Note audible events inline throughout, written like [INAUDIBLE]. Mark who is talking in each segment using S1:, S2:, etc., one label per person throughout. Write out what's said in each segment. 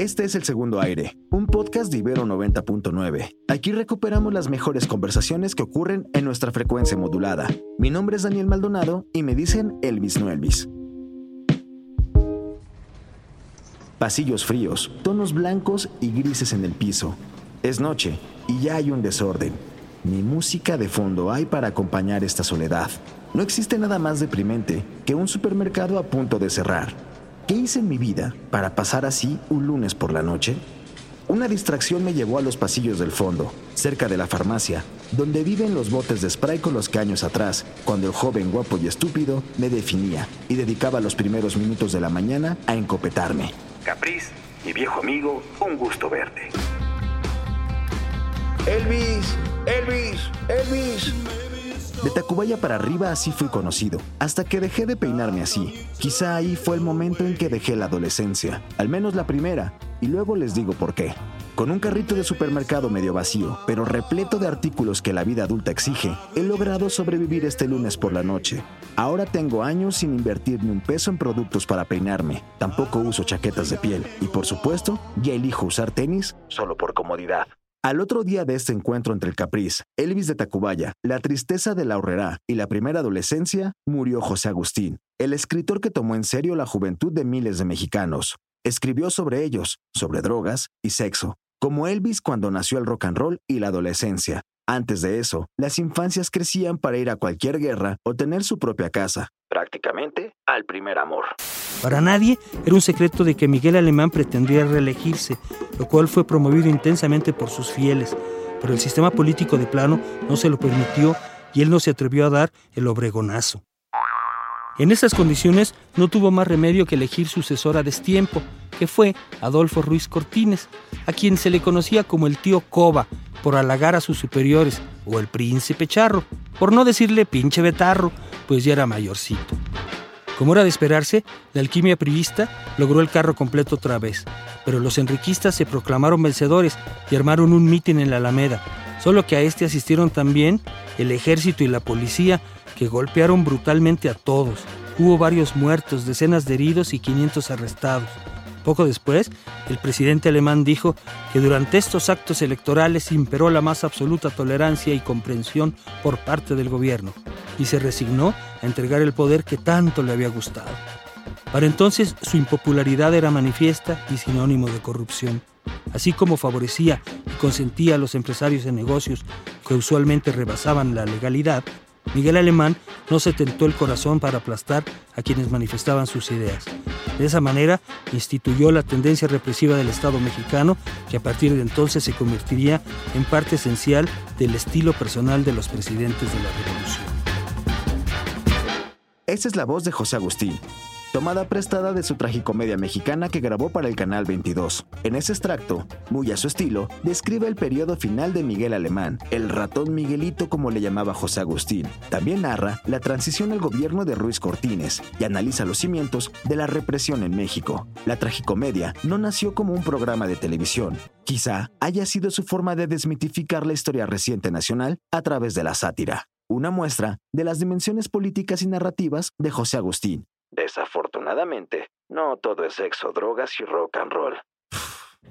S1: Este es el segundo aire, un podcast de Ibero 90.9. Aquí recuperamos las mejores conversaciones que ocurren en nuestra frecuencia modulada. Mi nombre es Daniel Maldonado y me dicen Elvis no Elvis. Pasillos fríos, tonos blancos y grises en el piso. Es noche y ya hay un desorden. Ni música de fondo hay para acompañar esta soledad. No existe nada más deprimente que un supermercado a punto de cerrar. ¿Qué hice en mi vida para pasar así un lunes por la noche? Una distracción me llevó a los pasillos del fondo, cerca de la farmacia, donde viven los botes de spray con los que años atrás, cuando el joven guapo y estúpido me definía y dedicaba los primeros minutos de la mañana a encopetarme.
S2: Capriz, mi viejo amigo, un gusto verte.
S1: Elvis, Elvis, Elvis. De Tacubaya para arriba así fui conocido, hasta que dejé de peinarme así. Quizá ahí fue el momento en que dejé la adolescencia, al menos la primera, y luego les digo por qué. Con un carrito de supermercado medio vacío, pero repleto de artículos que la vida adulta exige, he logrado sobrevivir este lunes por la noche. Ahora tengo años sin invertir ni un peso en productos para peinarme, tampoco uso chaquetas de piel, y por supuesto, ya elijo usar tenis solo por comodidad. Al otro día de este encuentro entre el Capriz, Elvis de Tacubaya, la tristeza de la horrera y la primera adolescencia, murió José Agustín, el escritor que tomó en serio la juventud de miles de mexicanos. Escribió sobre ellos, sobre drogas y sexo, como Elvis cuando nació el rock and roll y la adolescencia. Antes de eso, las infancias crecían para ir a cualquier guerra o tener su propia casa, prácticamente al primer amor.
S3: Para nadie era un secreto de que Miguel Alemán pretendía reelegirse, lo cual fue promovido intensamente por sus fieles, pero el sistema político de plano no se lo permitió y él no se atrevió a dar el obregonazo. En esas condiciones no tuvo más remedio que elegir sucesor a destiempo, que fue Adolfo Ruiz Cortines, a quien se le conocía como el tío Coba por halagar a sus superiores, o el príncipe charro, por no decirle pinche betarro, pues ya era mayorcito. Como era de esperarse, la alquimia priista logró el carro completo otra vez, pero los enriquistas se proclamaron vencedores y armaron un mitin en la Alameda, solo que a este asistieron también el ejército y la policía, que golpearon brutalmente a todos. Hubo varios muertos, decenas de heridos y 500 arrestados. Poco después, el presidente alemán dijo que durante estos actos electorales imperó la más absoluta tolerancia y comprensión por parte del gobierno, y se resignó a entregar el poder que tanto le había gustado. Para entonces su impopularidad era manifiesta y sinónimo de corrupción. Así como favorecía y consentía a los empresarios en negocios que usualmente rebasaban la legalidad, Miguel Alemán no se tentó el corazón para aplastar a quienes manifestaban sus ideas. De esa manera, instituyó la tendencia represiva del Estado mexicano, que a partir de entonces se convertiría en parte esencial del estilo personal de los presidentes de la Revolución.
S1: Esta es la voz de José Agustín, tomada prestada de su tragicomedia mexicana que grabó para el Canal 22. En ese extracto, muy a su estilo, describe el periodo final de Miguel Alemán, el ratón Miguelito como le llamaba José Agustín. También narra la transición al gobierno de Ruiz Cortines y analiza los cimientos de la represión en México. La tragicomedia no nació como un programa de televisión, quizá haya sido su forma de desmitificar la historia reciente nacional a través de la sátira una muestra de las dimensiones políticas y narrativas de José Agustín, Desafortunadamente, no todo es sexo, drogas y rock and roll.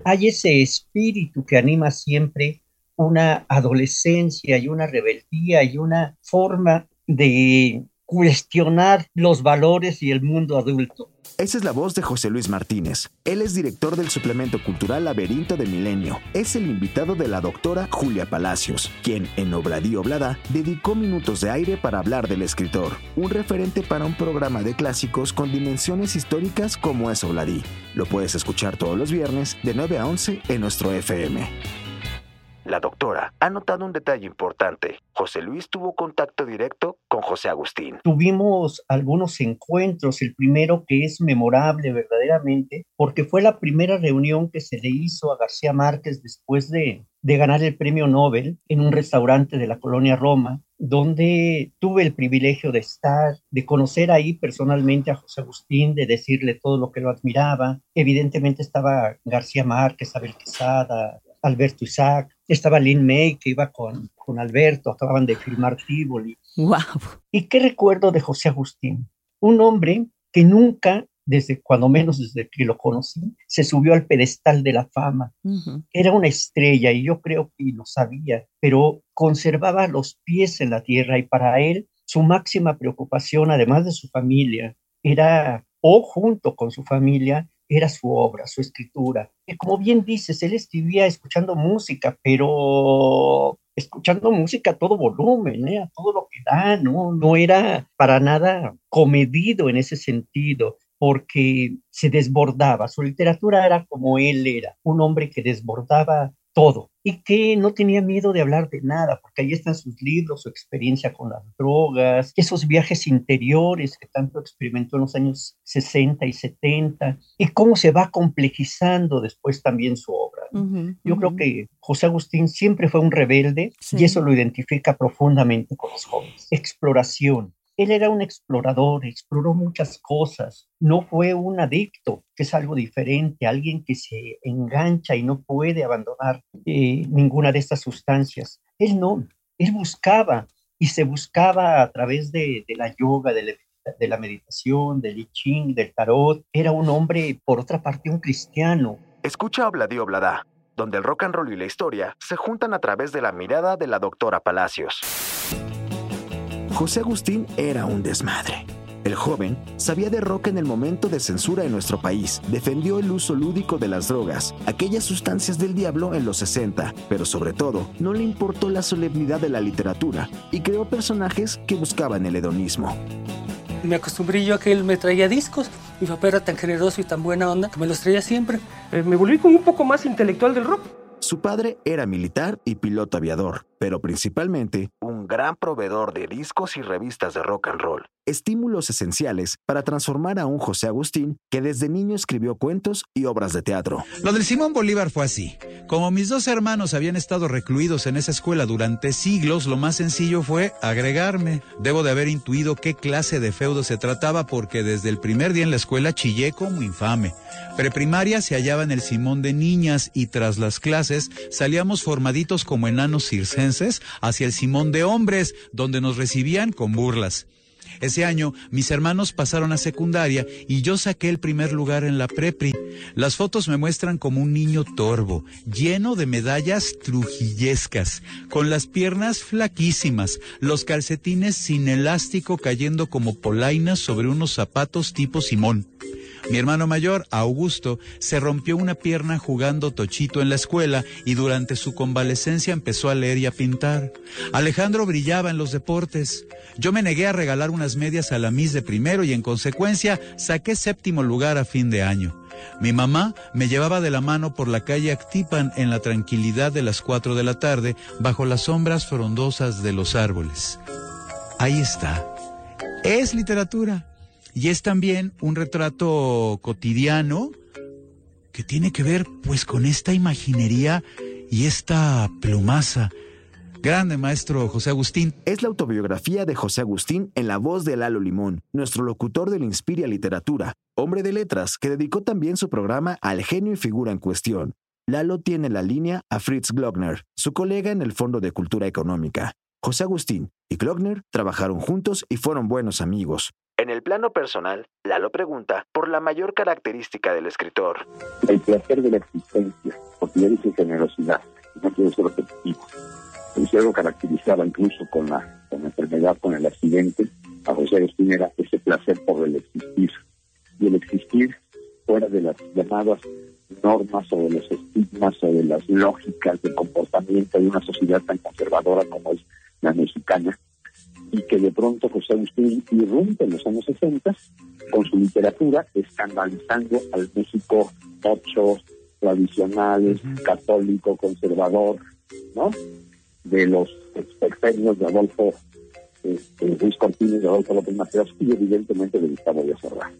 S4: Hay ese espíritu que anima siempre una adolescencia y una rebeldía y una forma de cuestionar los valores y el mundo adulto.
S1: Esa es la voz de José Luis Martínez. Él es director del suplemento cultural Laberinto de Milenio. Es el invitado de la doctora Julia Palacios, quien en Obladí Oblada dedicó minutos de aire para hablar del escritor, un referente para un programa de clásicos con dimensiones históricas como es Obladí. Lo puedes escuchar todos los viernes de 9 a 11 en nuestro FM. La doctora, ha notado un detalle importante. José Luis tuvo contacto directo con José Agustín.
S4: Tuvimos algunos encuentros, el primero que es memorable verdaderamente, porque fue la primera reunión que se le hizo a García Márquez después de, de ganar el premio Nobel en un restaurante de la colonia Roma, donde tuve el privilegio de estar, de conocer ahí personalmente a José Agustín, de decirle todo lo que lo admiraba. Evidentemente estaba García Márquez, Abel Quesada, Alberto Isaac, estaba Lin May que iba con, con Alberto, acababan de filmar Tivoli.
S5: ¡Wow!
S4: ¿Y qué recuerdo de José Agustín? Un hombre que nunca, desde cuando menos desde que lo conocí, se subió al pedestal de la fama. Era una estrella y yo creo que lo sabía, pero conservaba los pies en la tierra y para él su máxima preocupación, además de su familia, era, o junto con su familia, era su obra, su escritura. Y como bien dices, él escribía escuchando música, pero escuchando música a todo volumen, ¿eh? a todo lo que da, ¿no? No era para nada comedido en ese sentido porque se desbordaba. Su literatura era como él era, un hombre que desbordaba todo y que no tenía miedo de hablar de nada, porque ahí están sus libros, su experiencia con las drogas, esos viajes interiores que tanto experimentó en los años 60 y 70, y cómo se va complejizando después también su obra. Yo creo que José Agustín siempre fue un rebelde y eso lo identifica profundamente con los jóvenes. Exploración, él era un explorador, exploró muchas cosas, no fue un adicto, que es algo diferente, alguien que se engancha y no puede abandonar eh, ninguna de estas sustancias. Él no, él buscaba y se buscaba a través de, la yoga, de la, meditación, del I Ching, del tarot. Era un hombre, por otra parte, un cristiano.
S1: Escucha Obladío Oblada, donde el rock and roll y la historia se juntan a través de la mirada de la doctora Palacios. José Agustín era un desmadre. El joven sabía de rock en el momento de censura en nuestro país, defendió el uso lúdico de las drogas, aquellas sustancias del diablo en los 60, pero sobre todo no le importó la solemnidad de la literatura y creó personajes que buscaban el hedonismo.
S3: Me acostumbré yo a que él me traía discos. Mi papá era tan generoso y tan buena onda que me los traía siempre. Eh, me volví como un poco más intelectual del rock.
S1: Su padre era militar y piloto aviador, pero principalmente un gran proveedor de discos y revistas de rock and roll, estímulos esenciales para transformar a un José Agustín que desde niño escribió cuentos y obras de teatro.
S6: Lo del Simón Bolívar fue así. Como mis dos hermanos habían estado recluidos en esa escuela durante siglos, lo más sencillo fue agregarme. Debo de haber intuido qué clase de feudo se trataba porque desde el primer día en la escuela chillé como infame. Preprimaria se hallaba en el Simón de niñas y tras las clases salíamos formaditos como enanos circenses hacia el Simón de hombres, donde nos recibían con burlas. Ese año mis hermanos pasaron a secundaria y yo saqué el primer lugar en la prepri. Las fotos me muestran como un niño torvo, lleno de medallas trujillescas, con las piernas flaquísimas, los calcetines sin elástico cayendo como polainas sobre unos zapatos tipo Simón. Mi hermano mayor, Augusto, se rompió una pierna jugando tochito en la escuela y durante su convalecencia empezó a leer y a pintar. Alejandro brillaba en los deportes. Yo me negué a regalar unas medias a la Miss de primero y en consecuencia saqué séptimo lugar a fin de año. Mi mamá me llevaba de la mano por la calle Actipan en la tranquilidad de las cuatro de la tarde bajo las sombras frondosas de los árboles. Ahí está. Es literatura. Y es también un retrato cotidiano que tiene que ver pues con esta imaginería y esta plumaza. Grande maestro José Agustín.
S1: Es la autobiografía de José Agustín en la voz de Lalo Limón, nuestro locutor del Inspiria Literatura, hombre de letras que dedicó también su programa al genio y figura en cuestión. Lalo tiene la línea a Fritz Glockner, su colega en el Fondo de Cultura Económica. José Agustín y Glockner trabajaron juntos y fueron buenos amigos. En el plano personal, Lalo pregunta por la mayor característica del escritor.
S7: El placer de la existencia, porque yo dije generosidad, no quiero ser repetitivo. Si algo caracterizaba incluso con la, con la enfermedad, con el accidente, a José Agustín era ese placer por el existir. Y el existir fuera de las llamadas normas o de los estigmas o de las lógicas de comportamiento de una sociedad tan conservadora como es la mexicana, y que de pronto José Agustín irrumpe en los años 60 con su literatura, escandalizando al México ocho tradicional, católico, conservador, ¿no? De los expertos de Adolfo este, Luis Cortines, de Adolfo López Mateos y evidentemente de Gustavo de Serra.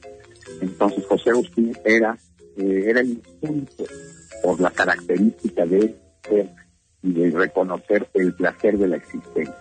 S7: Entonces José Agustín era, eh, era el por la característica de ser y de reconocer el placer de la existencia.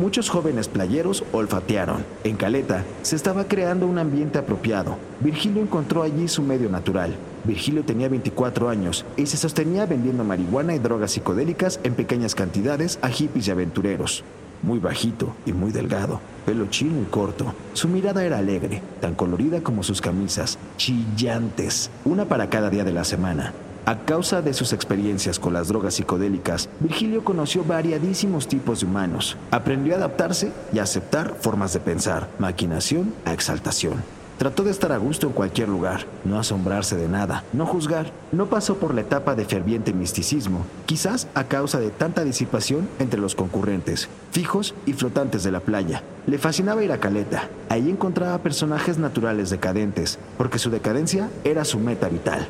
S1: Muchos jóvenes playeros olfatearon. En Caleta se estaba creando un ambiente apropiado. Virgilio encontró allí su medio natural. Virgilio tenía 24 años y se sostenía vendiendo marihuana y drogas psicodélicas en pequeñas cantidades a hippies y aventureros. Muy bajito y muy delgado, pelo chino y corto. Su mirada era alegre, tan colorida como sus camisas, chillantes, una para cada día de la semana. A causa de sus experiencias con las drogas psicodélicas, Virgilio conoció variadísimos tipos de humanos. Aprendió a adaptarse y a aceptar formas de pensar, maquinación a exaltación. Trató de estar a gusto en cualquier lugar, no asombrarse de nada, no juzgar. No pasó por la etapa de ferviente misticismo, quizás a causa de tanta disipación entre los concurrentes, fijos y flotantes de la playa. Le fascinaba ir a Caleta. Ahí encontraba personajes naturales decadentes, porque su decadencia era su meta vital.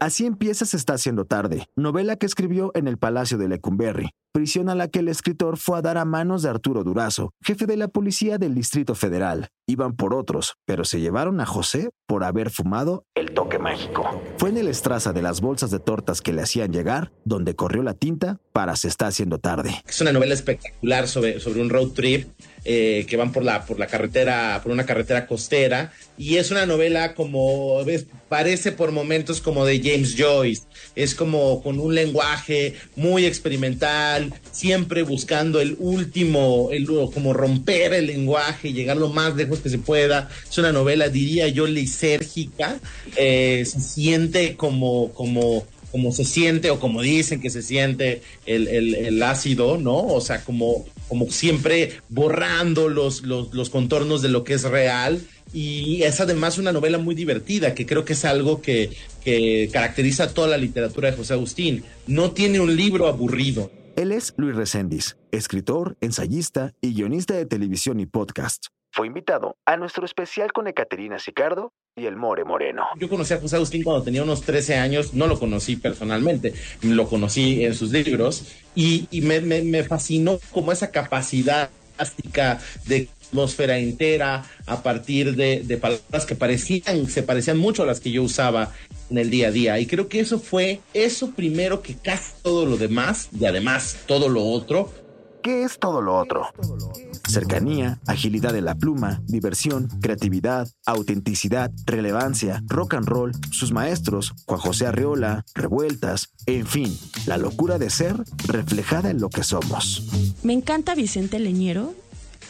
S1: Así empieza Se está haciendo tarde, novela que escribió en el Palacio de Lecumberri, prisión a la que el escritor fue a dar a manos de Arturo Durazo, jefe de la policía del Distrito Federal. Iban por otros, pero se llevaron a José por haber fumado el toque mágico. Fue en el estraza de las bolsas de tortas que le hacían llegar donde corrió la tinta Se está haciendo tarde.
S5: Es una novela espectacular sobre, sobre un road trip eh, que van por la, por la carretera, por una carretera costera, y es una novela como, parece por momentos como de James Joyce, es como con un lenguaje muy experimental, siempre buscando el último, el, como romper el lenguaje, llegar lo más lejos que se pueda, es una novela, diría yo, lisérgica, eh, se siente como, como, como se siente o como dicen que se siente el, el, ácido, ¿no? O sea, como, como siempre borrando los, los, los, contornos de lo que es real. Y es además una novela muy divertida, que creo que es algo que, que caracteriza toda la literatura de José Agustín. No tiene un libro aburrido.
S1: Él es Luis Reséndiz, escritor, ensayista y guionista de televisión y podcast. Fue invitado a nuestro especial con Ecaterina Sicardo y el More Moreno.
S5: Yo conocí a José Agustín cuando tenía unos 13 años, no lo conocí personalmente, lo conocí en sus libros y, me, fascinó como esa capacidad de atmósfera entera a partir de, de, palabras que parecían, se parecían mucho a las que yo usaba en el día a día. Y creo que eso fue eso primero que casi todo lo demás y además todo lo otro.
S1: ¿Qué es todo lo otro? Cercanía, agilidad de la pluma, diversión, creatividad, autenticidad, relevancia, rock and roll, sus maestros, Juan José Arreola, revueltas, en fin, la locura de ser reflejada en lo que somos.
S8: Me encanta Vicente Leñero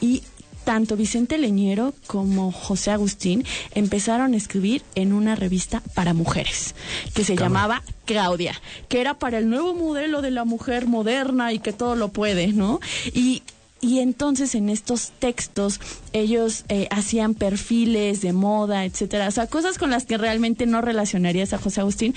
S8: y tanto Vicente Leñero como José Agustín empezaron a escribir en una revista para mujeres que se llamaba Claudia, que era para el nuevo modelo de la mujer moderna y que todo lo puede, ¿no? Y y entonces en estos textos ellos eh, hacían perfiles de moda, etcétera, o sea, cosas con las que realmente no relacionarías a José Agustín.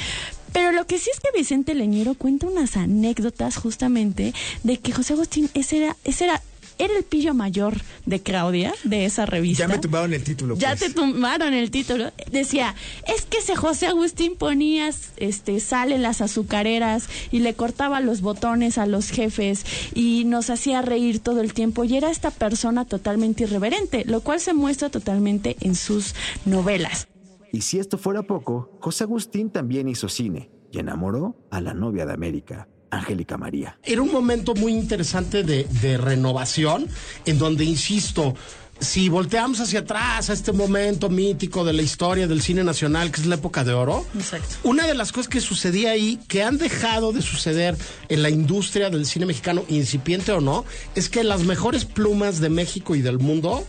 S8: Pero lo que sí es que Vicente Leñero cuenta unas anécdotas justamente de que José Agustín ese era, ese era era el pillo mayor de Claudia, de esa revista.
S9: Ya me tumbaron el título.
S8: Ya
S9: pues.
S8: te tumbaron el título. Decía, es que ese José Agustín ponía este, sal en las azucareras y le cortaba los botones a los jefes y nos hacía reír todo el tiempo y era esta persona totalmente irreverente, lo cual se muestra totalmente en sus novelas.
S1: Y si esto fuera poco, José Agustín también hizo cine y enamoró a la novia de América, Angélica María.
S9: Era un momento muy interesante de, de, renovación, en donde, insisto, si volteamos hacia atrás a este momento mítico de la historia del cine nacional, que es la época de oro,
S8: Exacto.
S9: una de las cosas que sucedía ahí, que han dejado de suceder en la industria del cine mexicano, incipiente o no, es que las mejores plumas de México y del mundo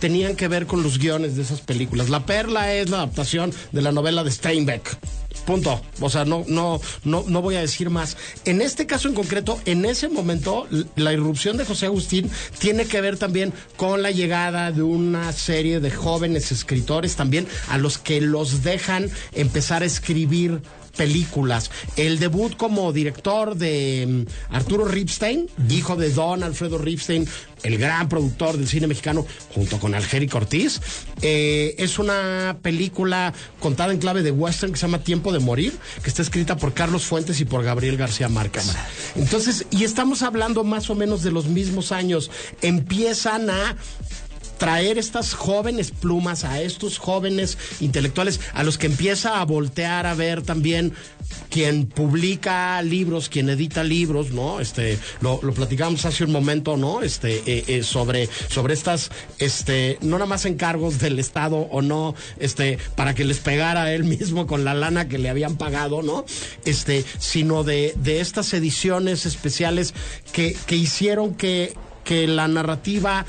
S9: tenían que ver con los guiones de esas películas. La Perla es la adaptación de la novela de Steinbeck. Punto. O sea, no, no, no, no voy a decir más. En este caso en concreto, en ese momento, la irrupción de José Agustín tiene que ver también con la llegada de una serie de jóvenes escritores también a los que los dejan empezar a escribir películas. El debut como director de mm, Arturo Ripstein, hijo de Don Alfredo Ripstein, el gran productor del cine mexicano, junto con Algérico Ortiz. Eh, es una película contada en clave de western que se llama Tiempo de Morir, que está escrita por Carlos Fuentes y por Gabriel García Márquez. Entonces, y estamos hablando más o menos de los mismos años. Empiezan a traer estas jóvenes plumas a estos jóvenes intelectuales a los que empieza a voltear a ver también quien publica libros, quien edita libros, ¿no? Este, lo, lo platicamos hace un momento, ¿no? Este, eh, eh, sobre, sobre estas, este, no nada más encargos del Estado o no, este, para que les pegara él mismo con la lana que le habían pagado, ¿no? Este, sino de, de estas ediciones especiales que, que hicieron que, que la narrativa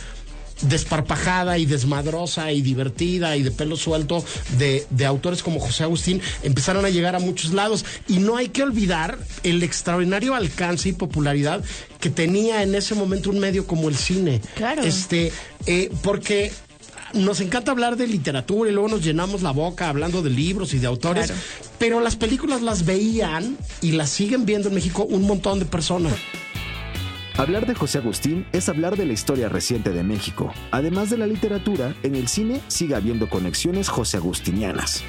S9: desparpajada y desmadrosa y divertida y de pelo suelto de, de, autores como José Agustín empezaron a llegar a muchos lados. Y no hay que olvidar el extraordinario alcance y popularidad que tenía en ese momento un medio como el cine.
S8: Claro.
S9: Este, eh, porque nos encanta hablar de literatura y luego nos llenamos la boca hablando de libros y de autores,
S8: Claro.
S9: pero las películas las veían y las siguen viendo en México un montón de personas.
S1: Hablar de José Agustín es hablar de la historia reciente de México. Además de la literatura, en el cine sigue habiendo conexiones josé agustinianas.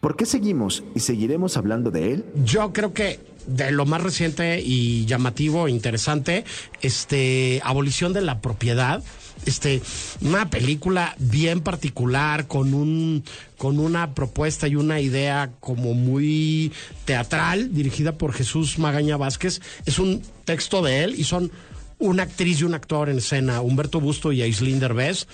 S1: ¿Por qué seguimos y seguiremos hablando de él?
S9: Yo creo que de lo más reciente y llamativo, e interesante, este, abolición de la propiedad. Este, una película bien particular, con un, con una propuesta y una idea como muy teatral, dirigida por Jesús Magaña Vázquez. Es un texto de él y son una actriz y un actor en escena, Humberto Busto y Aislinn Derbez.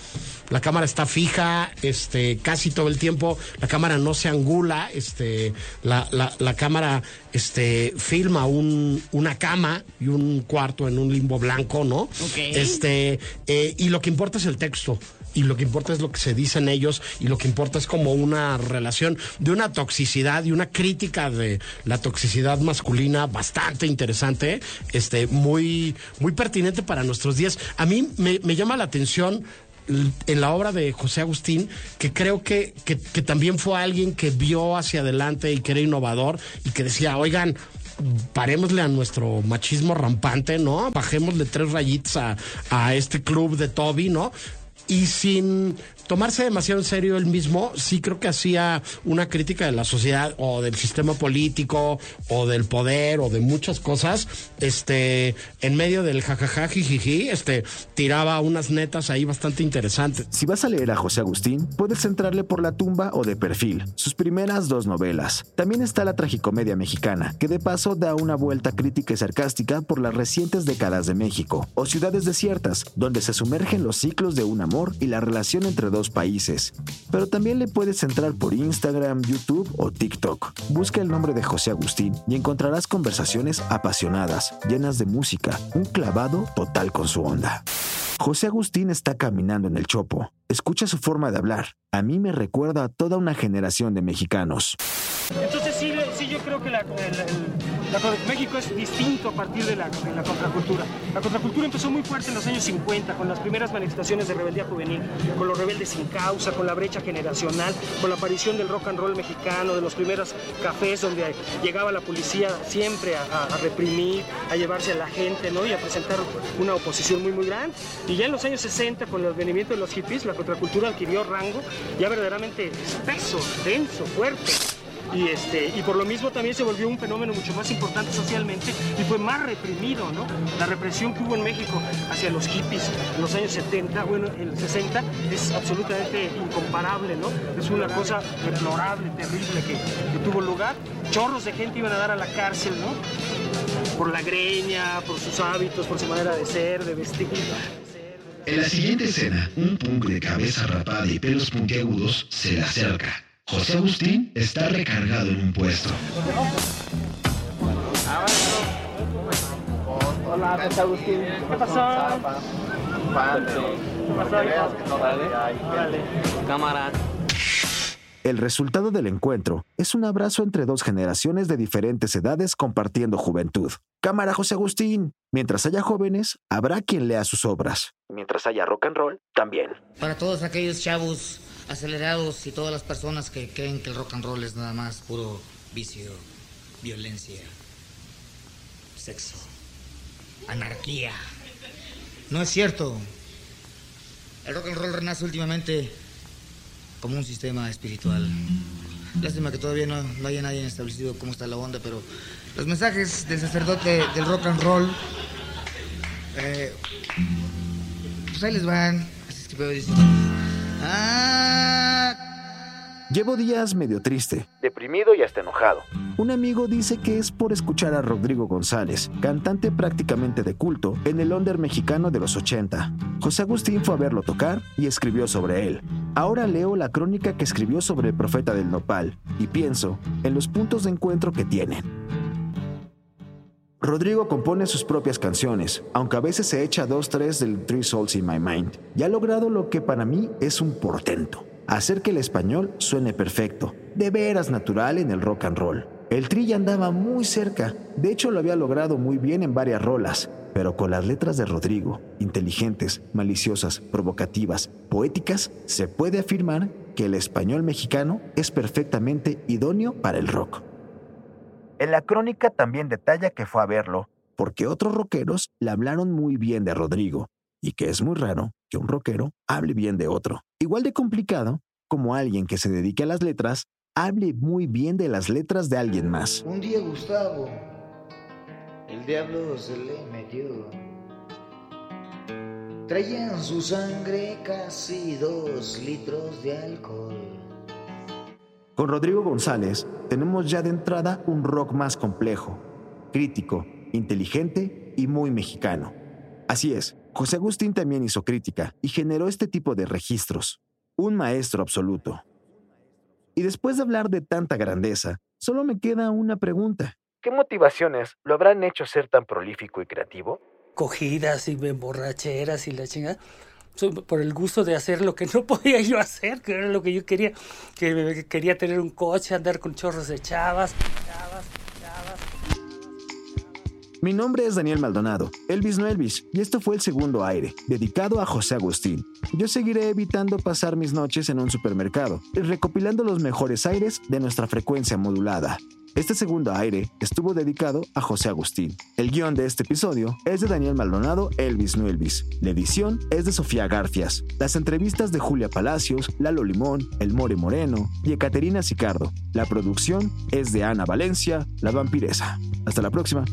S9: La cámara está fija, este, casi todo el tiempo. La cámara no se angula, este, la, la, la cámara, este, filma un, una cama y un cuarto en un limbo blanco, ¿no? Este, eh, y lo que importa es el texto. Y lo que importa es lo que se dicen ellos y lo que importa es como una relación de una toxicidad y una crítica de la toxicidad masculina bastante interesante, este, muy, muy pertinente para nuestros días. A mí me, llama la atención en la obra de José Agustín, que creo que, que, que también fue alguien que vio hacia adelante y que era innovador y que decía, oigan, parémosle a nuestro machismo rampante, ¿no? Bajémosle tres rayitas a, a este club de Toby, ¿no? Y sin tomarse demasiado en serio él mismo, sí creo que hacía una crítica de la sociedad o del sistema político o del poder o de muchas cosas, este, en medio del jajaja jijiji, este, tiraba unas netas ahí bastante interesantes.
S1: Si vas a leer a José Agustín, puedes entrarle por la tumba o de perfil, sus primeras dos novelas. También está la tragicomedia mexicana, que de paso da una vuelta crítica y sarcástica por las recientes décadas de México, o Ciudades Desiertas, donde se sumergen los ciclos de un amor y la relación entre dos países. Pero también le puedes entrar por Instagram, YouTube o TikTok. Busca el nombre de José Agustín y encontrarás conversaciones apasionadas, llenas de música, un clavado total con su onda. José Agustín está caminando en el chopo. Escucha su forma de hablar. A mí me recuerda a toda una generación de mexicanos.
S10: Entonces sí, sí yo creo que la, la- México es distinto a partir de la, de la contracultura. La contracultura empezó muy fuerte en los años 50, con las primeras manifestaciones de rebeldía juvenil, con los rebeldes sin causa, con la brecha generacional, con la aparición del rock and roll mexicano, de los primeros cafés donde llegaba la policía siempre a, a- reprimir, a llevarse a la gente ¿no? y a presentar una oposición muy muy grande. Y ya en los años 60, con el advenimiento de los hippies, la contracultura adquirió rango ya verdaderamente espeso, denso, fuerte. Y, este, y por lo mismo también se volvió un fenómeno mucho más importante socialmente y fue más reprimido, ¿no? La represión que hubo en México hacia los hippies en los años 70, bueno, en el 60, es absolutamente incomparable, ¿no? Es una cosa deplorable, terrible que, que tuvo lugar. Chorros de gente iban a dar a la cárcel, ¿no? Por la greña, por sus hábitos, por su manera de ser, de vestir.
S11: En la siguiente escena, un punk de cabeza rapada y pelos puntiagudos se le acerca. José Agustín está recargado en un puesto.
S10: Hola, José Agustín. ¿Qué pasó? ¿Qué pasó? Órale.
S12: Cámara.
S1: El resultado del encuentro es un abrazo entre dos generaciones de diferentes edades compartiendo juventud. Cámara José Agustín. Mientras haya jóvenes, habrá quien lea sus obras. Mientras haya rock and roll, también.
S12: Para todos aquellos chavos acelerados y todas las personas que creen que el rock and roll es nada más puro vicio violencia, sexo, anarquía. No es cierto. El rock and roll renace últimamente como un sistema espiritual. Lástima que todavía no, no haya nadie establecido cómo está la onda, pero los mensajes del sacerdote del rock and roll, eh, pues ahí les van. Así es que.
S1: Llevo días medio triste, deprimido y hasta enojado. Un amigo dice que es por escuchar a Rodrigo González, cantante prácticamente de culto en el under mexicano de los 80. José Agustín fue a verlo tocar y escribió sobre él. Ahora leo la crónica que escribió sobre el profeta del nopal y pienso en los puntos de encuentro que tienen. Rodrigo compone sus propias canciones, aunque a veces se echa dos, tres del Three Souls in My Mind, y ha logrado lo que para mí es un portento, hacer que el español suene perfecto, de veras natural en el rock and roll. El tri ya andaba muy cerca, de hecho lo había logrado muy bien en varias rolas, pero con las letras de Rodrigo, inteligentes, maliciosas, provocativas, poéticas, se puede afirmar que el español mexicano es perfectamente idóneo para el rock. En la crónica también detalla que fue a verlo, porque otros rockeros le hablaron muy bien de Rodrigo, y que es muy raro que un rockero hable bien de otro. Igual de complicado como alguien que se dedique a las letras hable muy bien de las letras de alguien más.
S12: un día Gustavo, el diablo se le metió. Traía en su sangre casi dos litros de alcohol.
S1: Con Rodrigo González tenemos ya de entrada un rock más complejo, crítico, inteligente y muy mexicano. Así es, José Agustín también hizo crítica y generó este tipo de registros. Un maestro absoluto. Y después de hablar de tanta grandeza, solo me queda una pregunta. ¿Qué motivaciones lo habrán hecho ser tan prolífico y creativo?
S3: cogidas y borracheras y la chingada. Por el gusto de hacer lo que [LAUGHS] no podía yo hacer, que era lo que yo quería, que quería tener un coche, andar con chorros de chavas, chavas, chavas.
S1: Mi nombre es Daniel Maldonado, Elvis no Elvis, y esto fue el segundo aire, dedicado a José Agustín. Yo seguiré evitando pasar mis noches en un supermercado, recopilando los mejores aires de nuestra frecuencia modulada. Este segundo aire estuvo dedicado a José Agustín. El guion de este episodio es de Daniel Maldonado, Elvis no Elvis. La edición es de Sofía Garfias. Las entrevistas de Julia Palacios, Lalo Limón, El More Moreno y Ecaterina Sicardo. La producción es de Ana Valencia, la vampiresa. Hasta la próxima.